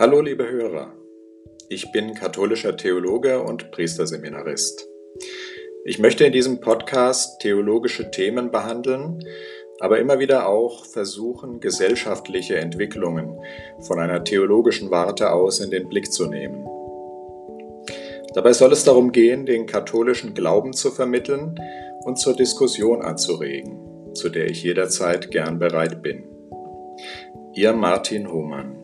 Hallo liebe Hörer, ich bin katholischer Theologe und Priesterseminarist. Ich möchte in diesem Podcast theologische Themen behandeln, aber immer wieder auch versuchen, gesellschaftliche Entwicklungen von einer theologischen Warte aus in den Blick zu nehmen. Dabei soll es darum gehen, den katholischen Glauben zu vermitteln und zur Diskussion anzuregen, zu der ich jederzeit gern bereit bin. Ihr Martin Hohmann